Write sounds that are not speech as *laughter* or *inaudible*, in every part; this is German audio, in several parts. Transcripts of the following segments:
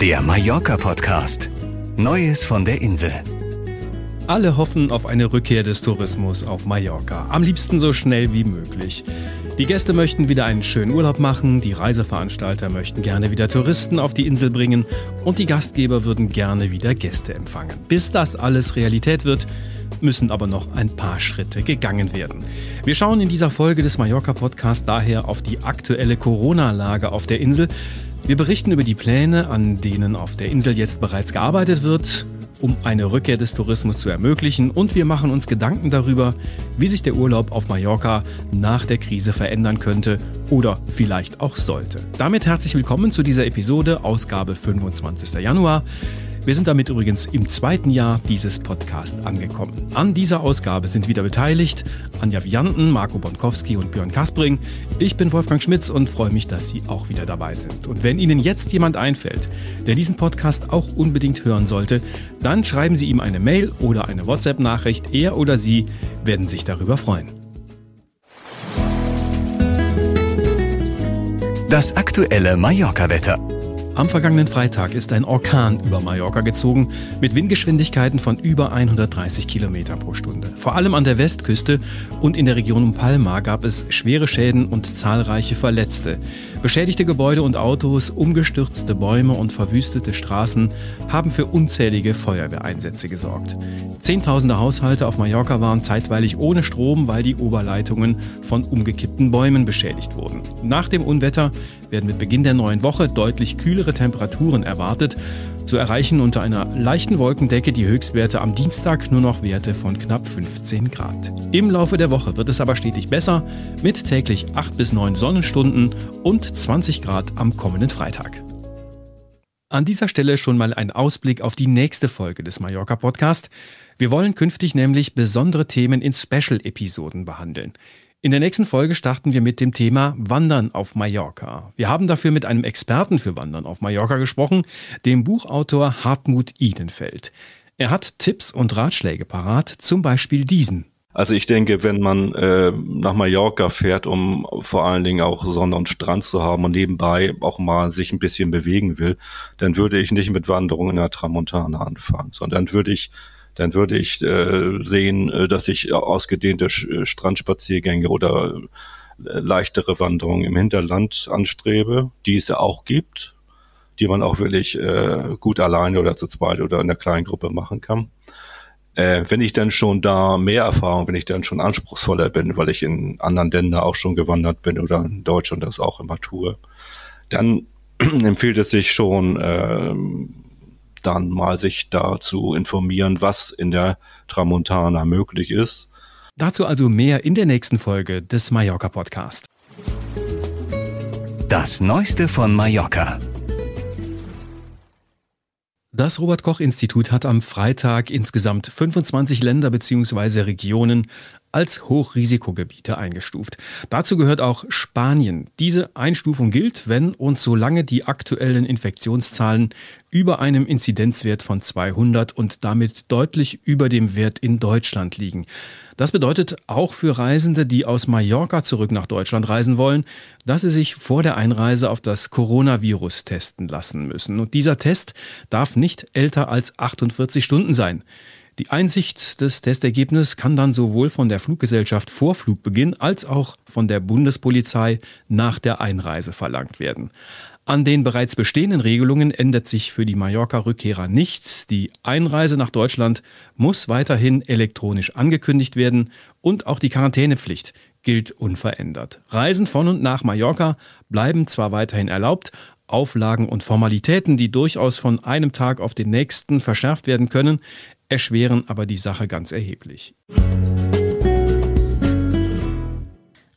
Der Mallorca-Podcast. Neues von der Insel. Alle hoffen auf eine Rückkehr des Tourismus auf Mallorca. Am liebsten so schnell wie möglich. Die Gäste möchten wieder einen schönen Urlaub machen, die Reiseveranstalter möchten gerne wieder Touristen auf die Insel bringen und die Gastgeber würden gerne wieder Gäste empfangen. Bis das alles Realität wird, müssen aber noch ein paar Schritte gegangen werden. Wir schauen in dieser Folge des Mallorca Podcasts daher auf die aktuelle Corona-Lage auf der Insel. Wir berichten über die Pläne, an denen auf der Insel jetzt bereits gearbeitet wird, um eine Rückkehr des Tourismus zu ermöglichen und wir machen uns Gedanken darüber, wie sich der Urlaub auf Mallorca nach der Krise verändern könnte oder vielleicht auch sollte. Damit herzlich willkommen zu dieser Episode, Ausgabe 25. Januar. Wir sind damit übrigens im zweiten Jahr dieses Podcasts angekommen. An dieser Ausgabe sind wieder beteiligt Anja Vianten, Marco Bonkowski und Björn Kaspring. Ich bin Wolfgang Schmitz und freue mich, dass Sie auch wieder dabei sind. Und wenn Ihnen jetzt jemand einfällt, der diesen Podcast auch unbedingt hören sollte, dann schreiben Sie ihm eine Mail oder eine WhatsApp-Nachricht. Er oder sie werden sich darüber freuen. Das aktuelle Mallorca-Wetter. Am vergangenen Freitag ist ein Orkan über Mallorca gezogen mit Windgeschwindigkeiten von über 130 Kilometern pro Stunde. Vor allem an der Westküste und in der Region um Palma gab es schwere Schäden und zahlreiche Verletzte. Beschädigte Gebäude und Autos, umgestürzte Bäume und verwüstete Straßen haben für unzählige Feuerwehreinsätze gesorgt. Zehntausende Haushalte auf Mallorca waren zeitweilig ohne Strom, weil die Oberleitungen von umgekippten Bäumen beschädigt wurden. Nach dem Unwetter werden mit Beginn der neuen Woche deutlich kühlere Temperaturen erwartet. So erreichen unter einer leichten Wolkendecke die Höchstwerte am Dienstag nur noch Werte von knapp 15 Grad. Im Laufe der Woche wird es aber stetig besser mit täglich 8 bis 9 Sonnenstunden und 20 Grad am kommenden Freitag. An dieser Stelle schon mal ein Ausblick auf die nächste Folge des Mallorca Podcast. Wir wollen künftig nämlich besondere Themen in Special-Episoden behandeln. In der nächsten Folge starten wir mit dem Thema Wandern auf Mallorca. Wir haben dafür mit einem Experten für Wandern auf Mallorca gesprochen, dem Buchautor Hartmut Idenfeld. Er hat Tipps und Ratschläge parat, zum Beispiel diesen. Also ich denke, wenn man äh, nach Mallorca fährt, um vor allen Dingen auch Sonne und Strand zu haben und nebenbei auch mal sich ein bisschen bewegen will, dann würde ich nicht mit Wanderungen in der Tramontana anfangen, sondern würde ich dann würde ich äh, sehen, äh, dass ich ausgedehnte äh, Strandspaziergänge oder äh, leichtere Wanderungen im Hinterland anstrebe, die es auch gibt, die man auch wirklich äh, gut alleine oder zu zweit oder in einer kleinen Gruppe machen kann. Äh, wenn ich dann schon da mehr Erfahrung, wenn ich dann schon anspruchsvoller bin, weil ich in anderen Ländern auch schon gewandert bin oder in Deutschland das auch immer tue, dann *clears throat* empfiehlt es sich schon, äh, dann mal sich dazu informieren, was in der Tramontana möglich ist. Dazu also mehr in der nächsten Folge des Mallorca Podcast. Das Neueste von Mallorca. Das Robert Koch Institut hat am Freitag insgesamt 25 Länder bzw. Regionen als Hochrisikogebiete eingestuft. Dazu gehört auch Spanien. Diese Einstufung gilt, wenn und solange die aktuellen Infektionszahlen über einem Inzidenzwert von 200 und damit deutlich über dem Wert in Deutschland liegen. Das bedeutet auch für Reisende, die aus Mallorca zurück nach Deutschland reisen wollen, dass sie sich vor der Einreise auf das Coronavirus testen lassen müssen. Und dieser Test darf nicht älter als 48 Stunden sein. Die Einsicht des Testergebnisses kann dann sowohl von der Fluggesellschaft vor Flugbeginn als auch von der Bundespolizei nach der Einreise verlangt werden. An den bereits bestehenden Regelungen ändert sich für die Mallorca-Rückkehrer nichts. Die Einreise nach Deutschland muss weiterhin elektronisch angekündigt werden und auch die Quarantänepflicht gilt unverändert. Reisen von und nach Mallorca bleiben zwar weiterhin erlaubt, Auflagen und Formalitäten, die durchaus von einem Tag auf den nächsten verschärft werden können, erschweren aber die Sache ganz erheblich.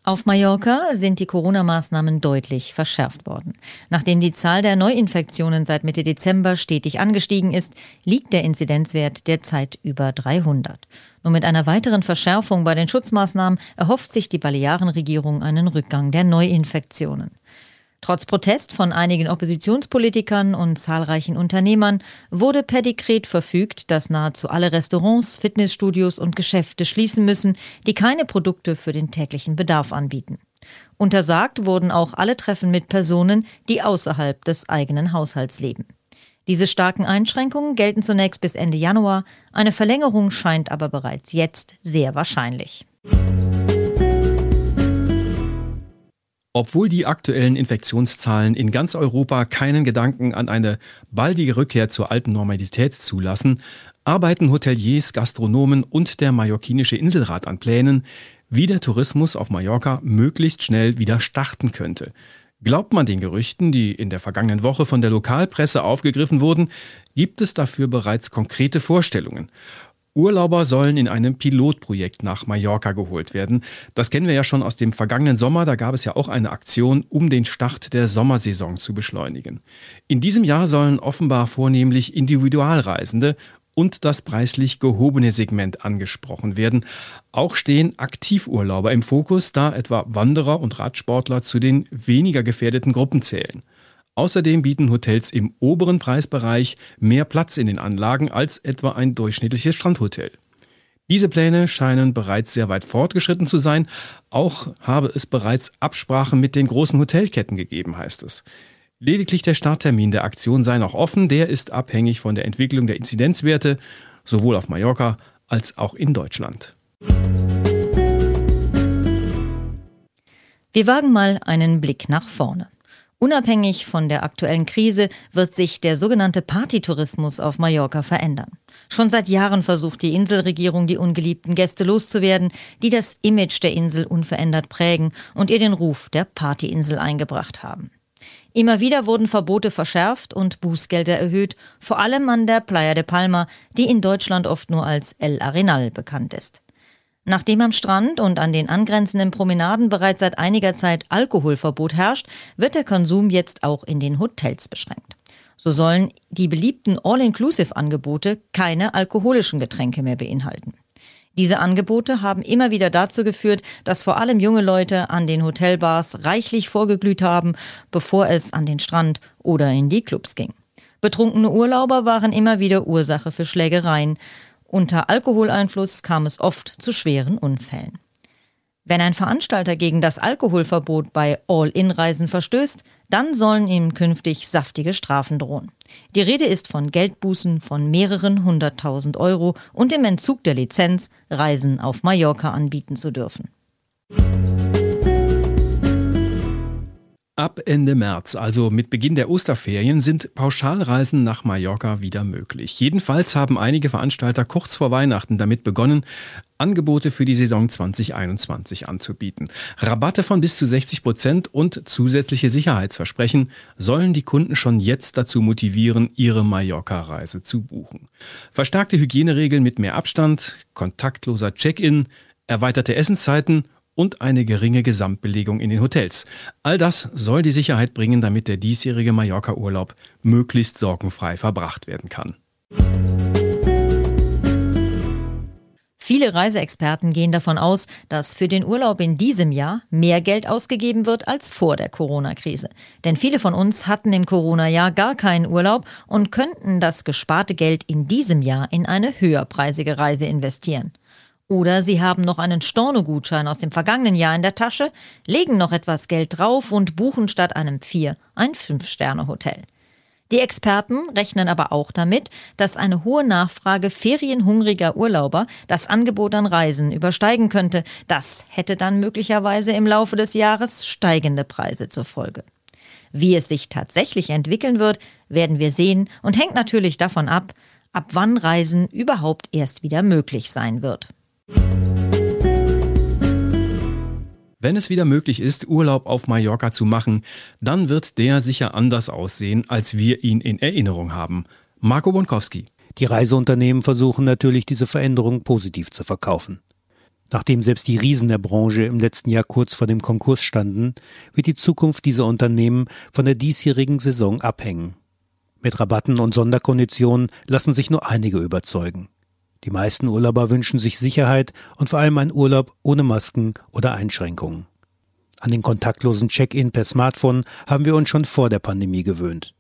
Auf Mallorca sind die Corona-Maßnahmen deutlich verschärft worden. Nachdem die Zahl der Neuinfektionen seit Mitte Dezember stetig angestiegen ist, liegt der Inzidenzwert derzeit über 300. Nur mit einer weiteren Verschärfung bei den Schutzmaßnahmen erhofft sich die Balearenregierung einen Rückgang der Neuinfektionen. Trotz Protest von einigen Oppositionspolitikern und zahlreichen Unternehmern wurde per Dekret verfügt, dass nahezu alle Restaurants, Fitnessstudios und Geschäfte schließen müssen, die keine Produkte für den täglichen Bedarf anbieten. Untersagt wurden auch alle Treffen mit Personen, die außerhalb des eigenen Haushalts leben. Diese starken Einschränkungen gelten zunächst bis Ende Januar, eine Verlängerung scheint aber bereits jetzt sehr wahrscheinlich. Obwohl die aktuellen Infektionszahlen in ganz Europa keinen Gedanken an eine baldige Rückkehr zur alten Normalität zulassen, arbeiten Hoteliers, Gastronomen und der mallorquinische Inselrat an Plänen, wie der Tourismus auf Mallorca möglichst schnell wieder starten könnte. Glaubt man den Gerüchten, die in der vergangenen Woche von der Lokalpresse aufgegriffen wurden, gibt es dafür bereits konkrete Vorstellungen. Urlauber sollen in einem Pilotprojekt nach Mallorca geholt werden. Das kennen wir ja schon aus dem vergangenen Sommer. Da gab es ja auch eine Aktion, um den Start der Sommersaison zu beschleunigen. In diesem Jahr sollen offenbar vornehmlich Individualreisende und das preislich gehobene Segment angesprochen werden. Auch stehen Aktivurlauber im Fokus, da etwa Wanderer und Radsportler zu den weniger gefährdeten Gruppen zählen. Außerdem bieten Hotels im oberen Preisbereich mehr Platz in den Anlagen als etwa ein durchschnittliches Strandhotel. Diese Pläne scheinen bereits sehr weit fortgeschritten zu sein. Auch habe es bereits Absprachen mit den großen Hotelketten gegeben, heißt es. Lediglich der Starttermin der Aktion sei noch offen. Der ist abhängig von der Entwicklung der Inzidenzwerte, sowohl auf Mallorca als auch in Deutschland. Wir wagen mal einen Blick nach vorne. Unabhängig von der aktuellen Krise wird sich der sogenannte Partytourismus auf Mallorca verändern. Schon seit Jahren versucht die Inselregierung, die ungeliebten Gäste loszuwerden, die das Image der Insel unverändert prägen und ihr den Ruf der Partyinsel eingebracht haben. Immer wieder wurden Verbote verschärft und Bußgelder erhöht, vor allem an der Playa de Palma, die in Deutschland oft nur als El Arenal bekannt ist. Nachdem am Strand und an den angrenzenden Promenaden bereits seit einiger Zeit Alkoholverbot herrscht, wird der Konsum jetzt auch in den Hotels beschränkt. So sollen die beliebten All-Inclusive-Angebote keine alkoholischen Getränke mehr beinhalten. Diese Angebote haben immer wieder dazu geführt, dass vor allem junge Leute an den Hotelbars reichlich vorgeglüht haben, bevor es an den Strand oder in die Clubs ging. Betrunkene Urlauber waren immer wieder Ursache für Schlägereien. Unter Alkoholeinfluss kam es oft zu schweren Unfällen. Wenn ein Veranstalter gegen das Alkoholverbot bei All-In-Reisen verstößt, dann sollen ihm künftig saftige Strafen drohen. Die Rede ist von Geldbußen von mehreren hunderttausend Euro und dem Entzug der Lizenz, Reisen auf Mallorca anbieten zu dürfen. Ab Ende März, also mit Beginn der Osterferien, sind Pauschalreisen nach Mallorca wieder möglich. Jedenfalls haben einige Veranstalter kurz vor Weihnachten damit begonnen, Angebote für die Saison 2021 anzubieten. Rabatte von bis zu 60 Prozent und zusätzliche Sicherheitsversprechen sollen die Kunden schon jetzt dazu motivieren, ihre Mallorca-Reise zu buchen. Verstärkte Hygieneregeln mit mehr Abstand, kontaktloser Check-in, erweiterte Essenszeiten und eine geringe Gesamtbelegung in den Hotels. All das soll die Sicherheit bringen, damit der diesjährige Mallorca-Urlaub möglichst sorgenfrei verbracht werden kann. Viele Reiseexperten gehen davon aus, dass für den Urlaub in diesem Jahr mehr Geld ausgegeben wird als vor der Corona-Krise. Denn viele von uns hatten im Corona-Jahr gar keinen Urlaub und könnten das gesparte Geld in diesem Jahr in eine höherpreisige Reise investieren. Oder Sie haben noch einen Storno-Gutschein aus dem vergangenen Jahr in der Tasche, legen noch etwas Geld drauf und buchen statt einem Vier- ein Fünf-Sterne-Hotel. Die Experten rechnen aber auch damit, dass eine hohe Nachfrage ferienhungriger Urlauber das Angebot an Reisen übersteigen könnte. Das hätte dann möglicherweise im Laufe des Jahres steigende Preise zur Folge. Wie es sich tatsächlich entwickeln wird, werden wir sehen und hängt natürlich davon ab, ab wann Reisen überhaupt erst wieder möglich sein wird. Wenn es wieder möglich ist, Urlaub auf Mallorca zu machen, dann wird der sicher anders aussehen, als wir ihn in Erinnerung haben. Marco Bonkowski. Die Reiseunternehmen versuchen natürlich, diese Veränderung positiv zu verkaufen. Nachdem selbst die Riesen der Branche im letzten Jahr kurz vor dem Konkurs standen, wird die Zukunft dieser Unternehmen von der diesjährigen Saison abhängen. Mit Rabatten und Sonderkonditionen lassen sich nur einige überzeugen. Die meisten Urlauber wünschen sich Sicherheit und vor allem einen Urlaub ohne Masken oder Einschränkungen. An den kontaktlosen Check-in per Smartphone haben wir uns schon vor der Pandemie gewöhnt.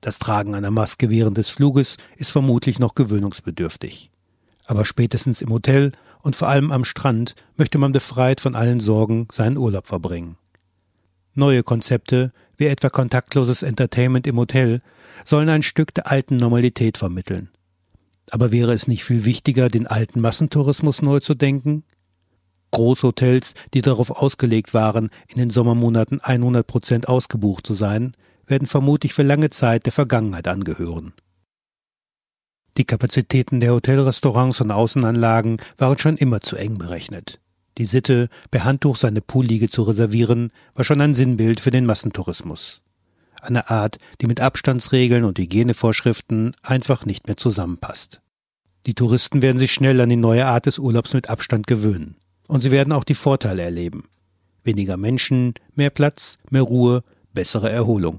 Das Tragen einer Maske während des Fluges ist vermutlich noch gewöhnungsbedürftig. Aber spätestens im Hotel und vor allem am Strand möchte man befreit von allen Sorgen seinen Urlaub verbringen. Neue Konzepte wie etwa kontaktloses Entertainment im Hotel, sollen ein Stück der alten Normalität vermitteln. Aber wäre es nicht viel wichtiger, den alten Massentourismus neu zu denken? Großhotels, die darauf ausgelegt waren, in den Sommermonaten 100 Prozent ausgebucht zu sein, werden vermutlich für lange Zeit der Vergangenheit angehören. Die Kapazitäten der Hotelrestaurants und Außenanlagen waren schon immer zu eng berechnet. Die Sitte, per Handtuch seine Poolliege zu reservieren, war schon ein Sinnbild für den Massentourismus. Eine Art, die mit Abstandsregeln und Hygienevorschriften einfach nicht mehr zusammenpasst. Die Touristen werden sich schnell an die neue Art des Urlaubs mit Abstand gewöhnen. Und sie werden auch die Vorteile erleben. Weniger Menschen, mehr Platz, mehr Ruhe, bessere Erholung.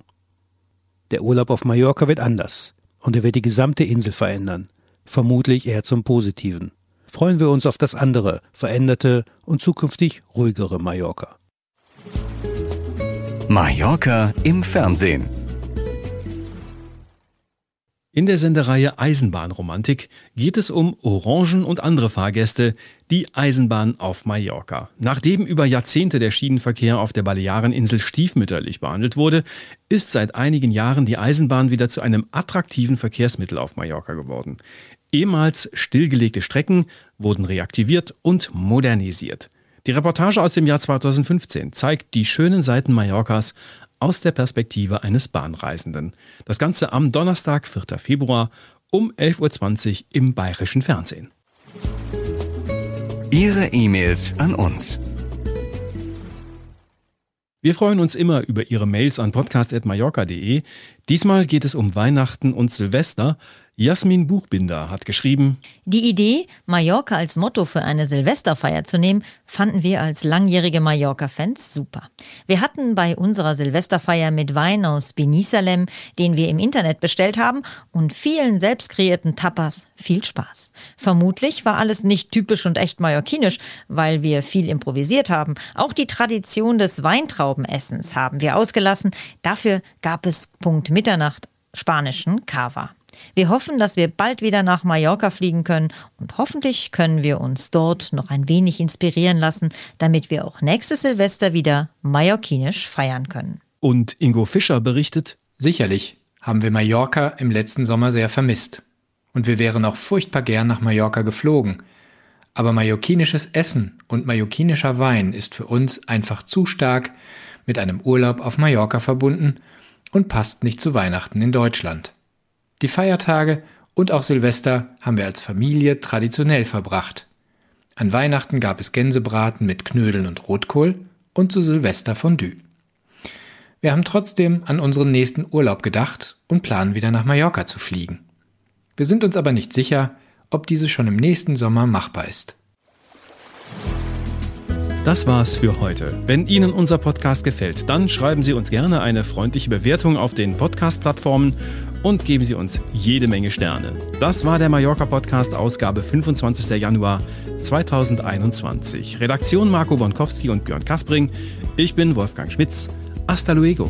Der Urlaub auf Mallorca wird anders und er wird die gesamte Insel verändern, vermutlich eher zum Positiven. Freuen wir uns auf das andere, veränderte und zukünftig ruhigere Mallorca. Mallorca im Fernsehen. In der Sendereihe Eisenbahnromantik geht es um Orangen und andere Fahrgäste, die Eisenbahn auf Mallorca. Nachdem über Jahrzehnte der Schienenverkehr auf der Baleareninsel stiefmütterlich behandelt wurde, ist seit einigen Jahren die Eisenbahn wieder zu einem attraktiven Verkehrsmittel auf Mallorca geworden. Ehemals stillgelegte Strecken wurden reaktiviert und modernisiert. Die Reportage aus dem Jahr 2015 zeigt die schönen Seiten Mallorcas aus der Perspektive eines Bahnreisenden. Das Ganze am Donnerstag, 4. Februar um 11.20 Uhr im bayerischen Fernsehen. Ihre E-Mails an uns. Wir freuen uns immer über Ihre Mails an podcast.mallorca.de. Diesmal geht es um Weihnachten und Silvester. Jasmin Buchbinder hat geschrieben, Die Idee, Mallorca als Motto für eine Silvesterfeier zu nehmen, fanden wir als langjährige Mallorca-Fans super. Wir hatten bei unserer Silvesterfeier mit Wein aus Benisalem, den wir im Internet bestellt haben, und vielen selbst kreierten Tapas viel Spaß. Vermutlich war alles nicht typisch und echt mallorquinisch, weil wir viel improvisiert haben. Auch die Tradition des Weintraubenessens haben wir ausgelassen. Dafür gab es Punkt Mitternacht spanischen Cava. Wir hoffen, dass wir bald wieder nach Mallorca fliegen können und hoffentlich können wir uns dort noch ein wenig inspirieren lassen, damit wir auch nächstes Silvester wieder mallorquinisch feiern können. Und Ingo Fischer berichtet, Sicherlich haben wir Mallorca im letzten Sommer sehr vermisst. Und wir wären auch furchtbar gern nach Mallorca geflogen. Aber mallorquinisches Essen und mallorquinischer Wein ist für uns einfach zu stark mit einem Urlaub auf Mallorca verbunden und passt nicht zu Weihnachten in Deutschland. Die Feiertage und auch Silvester haben wir als Familie traditionell verbracht. An Weihnachten gab es Gänsebraten mit Knödeln und Rotkohl und zu Silvester Fondue. Wir haben trotzdem an unseren nächsten Urlaub gedacht und planen wieder nach Mallorca zu fliegen. Wir sind uns aber nicht sicher, ob diese schon im nächsten Sommer machbar ist. Das war's für heute. Wenn Ihnen unser Podcast gefällt, dann schreiben Sie uns gerne eine freundliche Bewertung auf den Podcast-Plattformen und geben Sie uns jede Menge Sterne. Das war der Mallorca Podcast, Ausgabe 25. Januar 2021. Redaktion Marco Bonkowski und Björn Kaspring. Ich bin Wolfgang Schmitz. Hasta luego.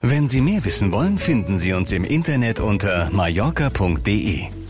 Wenn Sie mehr wissen wollen, finden Sie uns im Internet unter mallorca.de.